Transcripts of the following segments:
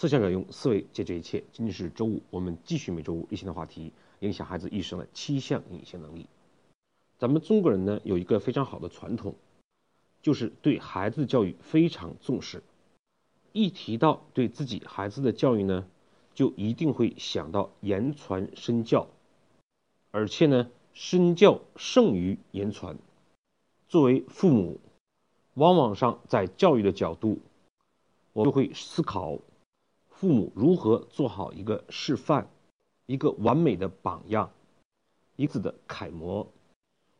思想者用思维解决一切。今天是周五，我们继续每周五例行的话题：影响孩子一生的七项隐形能力。咱们中国人呢有一个非常好的传统，就是对孩子的教育非常重视。一提到对自己孩子的教育呢，就一定会想到言传身教，而且呢，身教胜于言传。作为父母，往往上在教育的角度，我就会思考父母如何做好一个示范，一个完美的榜样，一次的楷模。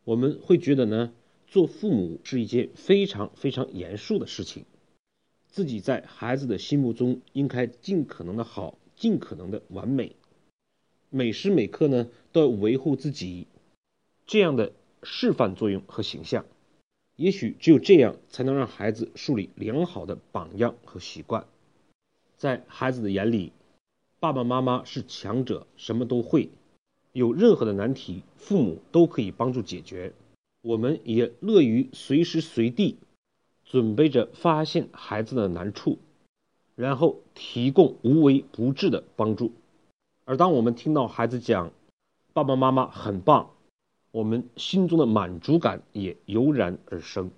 我们会觉得呢，做父母是一件非常非常严肃的事情，自己在孩子的心目中应该尽可能的好，尽可能的完美，每时每刻呢都要维护自己这样的示范作用和形象。也许只有这样，才能让孩子树立良好的榜样和习惯。在孩子的眼里，爸爸妈妈是强者，什么都会，有任何的难题，父母都可以帮助解决。我们也乐于随时随地准备着发现孩子的难处，然后提供无微不至的帮助。而当我们听到孩子讲“爸爸妈妈很棒”，我们心中的满足感也油然而生，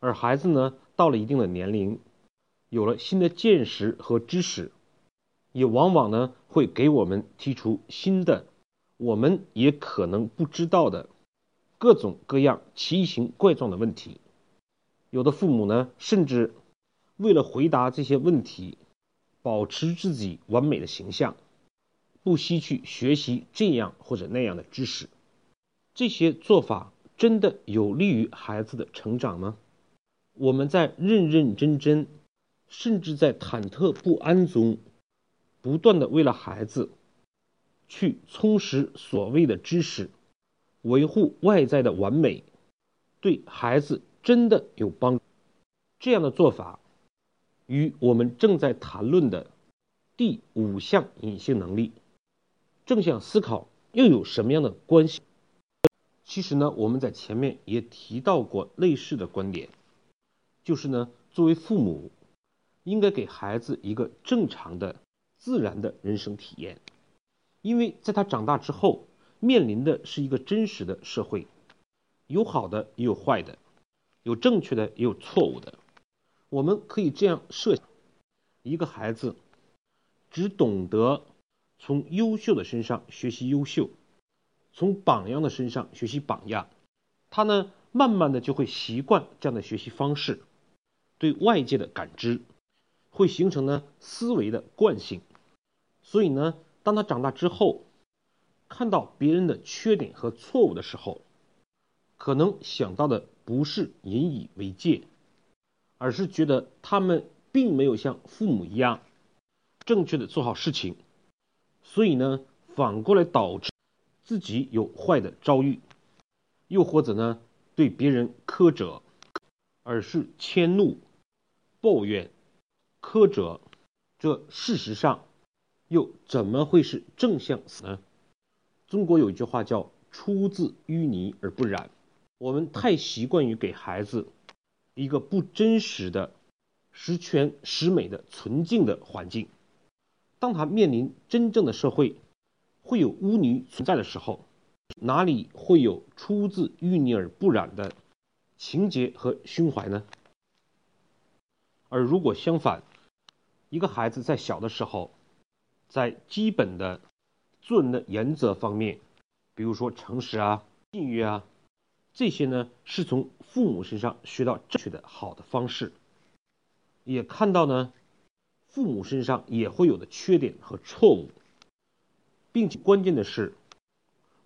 而孩子呢，到了一定的年龄，有了新的见识和知识，也往往呢会给我们提出新的，我们也可能不知道的各种各样奇形怪状的问题。有的父母呢，甚至为了回答这些问题，保持自己完美的形象，不惜去学习这样或者那样的知识。这些做法真的有利于孩子的成长吗？我们在认认真真，甚至在忐忑不安中，不断的为了孩子去充实所谓的知识，维护外在的完美，对孩子真的有帮助？这样的做法与我们正在谈论的第五项隐性能力正向思考又有什么样的关系？其实呢，我们在前面也提到过类似的观点，就是呢，作为父母，应该给孩子一个正常的、自然的人生体验，因为在他长大之后，面临的是一个真实的社会，有好的也有坏的，有正确的也有错误的。我们可以这样设想：一个孩子只懂得从优秀的身上学习优秀。从榜样的身上学习榜样，他呢，慢慢的就会习惯这样的学习方式，对外界的感知会形成呢思维的惯性。所以呢，当他长大之后，看到别人的缺点和错误的时候，可能想到的不是引以为戒，而是觉得他们并没有像父母一样正确的做好事情，所以呢，反过来导致。自己有坏的遭遇，又或者呢对别人苛责，而是迁怒、抱怨、苛责，这事实上又怎么会是正向呢？中国有一句话叫“出自淤泥而不染”，我们太习惯于给孩子一个不真实的、十全十美的纯净的环境，当他面临真正的社会。会有污泥存在的时候，哪里会有出自淤泥而不染的情节和胸怀呢？而如果相反，一个孩子在小的时候，在基本的做人的原则方面，比如说诚实啊、信誉啊，这些呢是从父母身上学到正确的好的方式，也看到呢父母身上也会有的缺点和错误。并且关键的是，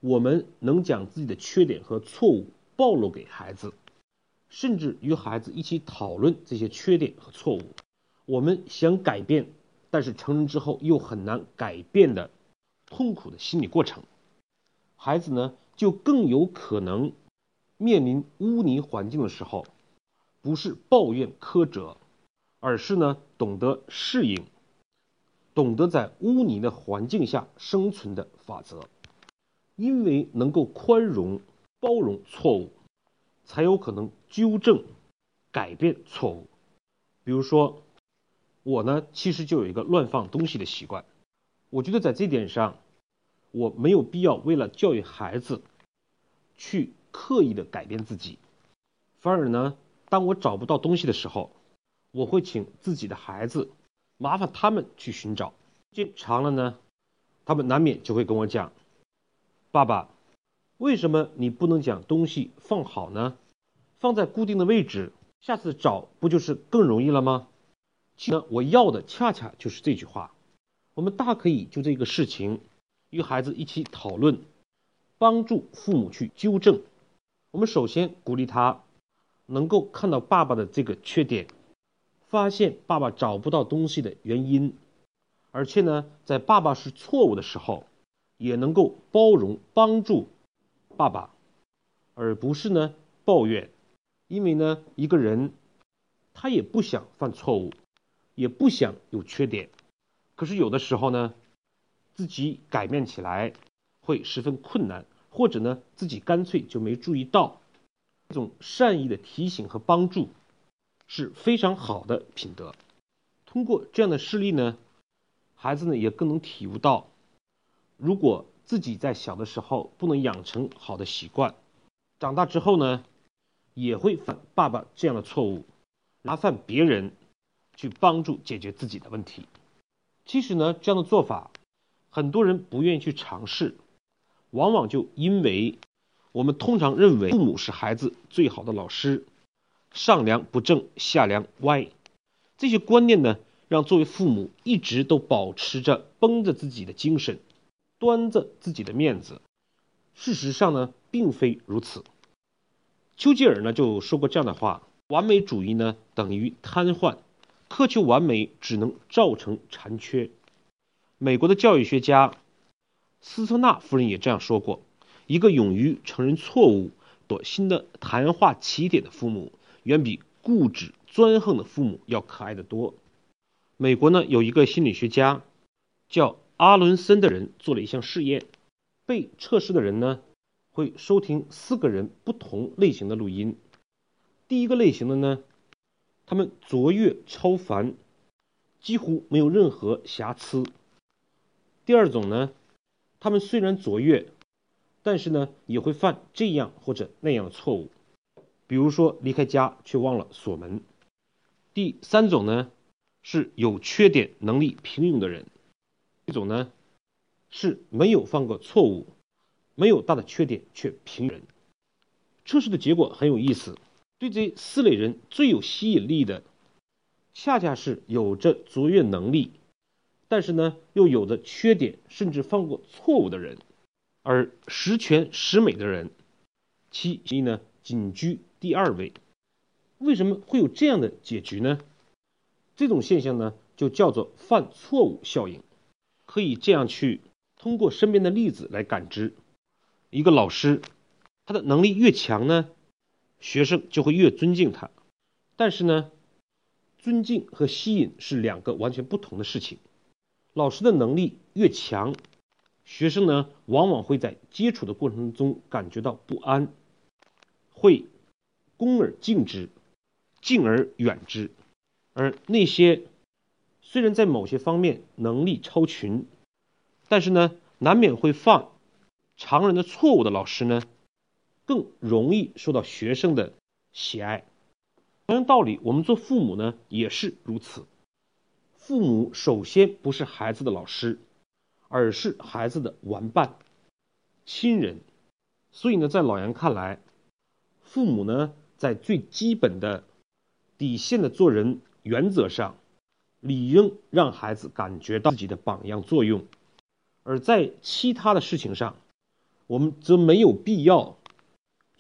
我们能将自己的缺点和错误暴露给孩子，甚至与孩子一起讨论这些缺点和错误。我们想改变，但是成人之后又很难改变的痛苦的心理过程，孩子呢就更有可能面临污泥环境的时候，不是抱怨苛责，而是呢懂得适应。懂得在污泥的环境下生存的法则，因为能够宽容、包容错误，才有可能纠正、改变错误。比如说，我呢，其实就有一个乱放东西的习惯。我觉得在这点上，我没有必要为了教育孩子，去刻意的改变自己。反而呢，当我找不到东西的时候，我会请自己的孩子，麻烦他们去寻找。时间长了呢，他们难免就会跟我讲：“爸爸，为什么你不能将东西放好呢？放在固定的位置，下次找不就是更容易了吗？”其实我要的恰恰就是这句话。我们大可以就这个事情与孩子一起讨论，帮助父母去纠正。我们首先鼓励他能够看到爸爸的这个缺点，发现爸爸找不到东西的原因，而且呢，在爸爸是错误的时候，也能够包容帮助爸爸，而不是呢抱怨。因为呢，一个人他也不想犯错误。也不想有缺点，可是有的时候呢，自己改变起来会十分困难，或者呢，自己干脆就没注意到。这种善意的提醒和帮助是非常好的品德。通过这样的事例呢，孩子呢也更能体悟到，如果自己在小的时候不能养成好的习惯，长大之后呢，也会犯爸爸这样的错误，麻烦别人。去帮助解决自己的问题。其实呢，这样的做法，很多人不愿意去尝试，往往就因为我们通常认为父母是孩子最好的老师，上梁不正下梁歪，这些观念呢，让作为父母一直都保持着绷着自己的精神，端着自己的面子。事实上呢，并非如此。丘吉尔呢就说过这样的话：完美主义呢等于瘫痪。苛求完美只能造成残缺。美国的教育学家斯特纳夫人也这样说过：“一个勇于承认错误、躲新的谈话起点的父母，远比固执专横的父母要可爱的多。”美国呢有一个心理学家叫阿伦森的人做了一项试验，被测试的人呢会收听四个人不同类型的录音。第一个类型的呢。他们卓越超凡，几乎没有任何瑕疵。第二种呢，他们虽然卓越，但是呢也会犯这样或者那样的错误，比如说离开家却忘了锁门。第三种呢是有缺点、能力平庸的人，一种呢是没有犯过错误，没有大的缺点却平庸。测试的结果很有意思。对这四类人最有吸引力的，恰恰是有着卓越能力，但是呢又有着缺点，甚至犯过错误的人，而十全十美的人，其一呢仅居第二位。为什么会有这样的结局呢？这种现象呢就叫做犯错误效应。可以这样去通过身边的例子来感知，一个老师，他的能力越强呢。学生就会越尊敬他，但是呢，尊敬和吸引是两个完全不同的事情。老师的能力越强，学生呢往往会在接触的过程中感觉到不安，会恭而敬之，敬而远之。而那些虽然在某些方面能力超群，但是呢难免会犯常人的错误的老师呢？更容易受到学生的喜爱。同样道理，我们做父母呢也是如此。父母首先不是孩子的老师，而是孩子的玩伴、亲人。所以呢，在老杨看来，父母呢在最基本的底线的做人原则上，理应让孩子感觉到自己的榜样作用；而在其他的事情上，我们则没有必要。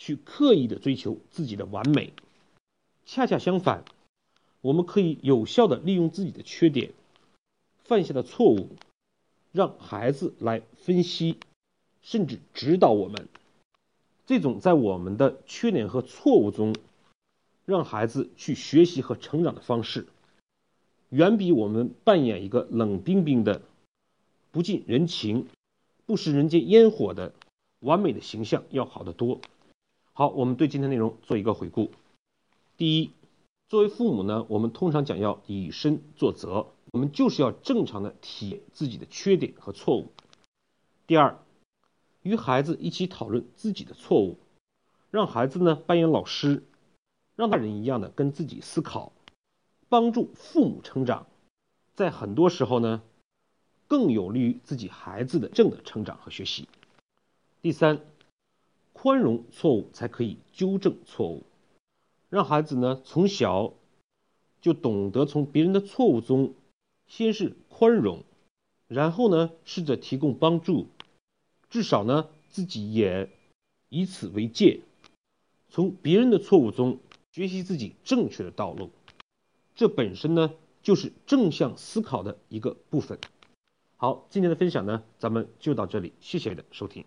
去刻意的追求自己的完美，恰恰相反，我们可以有效的利用自己的缺点、犯下的错误，让孩子来分析，甚至指导我们。这种在我们的缺点和错误中，让孩子去学习和成长的方式，远比我们扮演一个冷冰冰的、不近人情、不食人间烟火的完美的形象要好得多。好，我们对今天内容做一个回顾。第一，作为父母呢，我们通常讲要以身作则，我们就是要正常的体自己的缺点和错误。第二，与孩子一起讨论自己的错误，让孩子呢扮演老师，让大人一样的跟自己思考，帮助父母成长，在很多时候呢，更有利于自己孩子的正的成长和学习。第三，宽容错误才可以纠正错误。让孩子呢从小就懂得从别人的错误中，先是宽容，然后呢试着提供帮助，至少呢自己也以此为戒，从别人的错误中学习自己正确的道路。这本身呢就是正向思考的一个部分。好，今天的分享呢咱们就到这里，谢谢你的收听。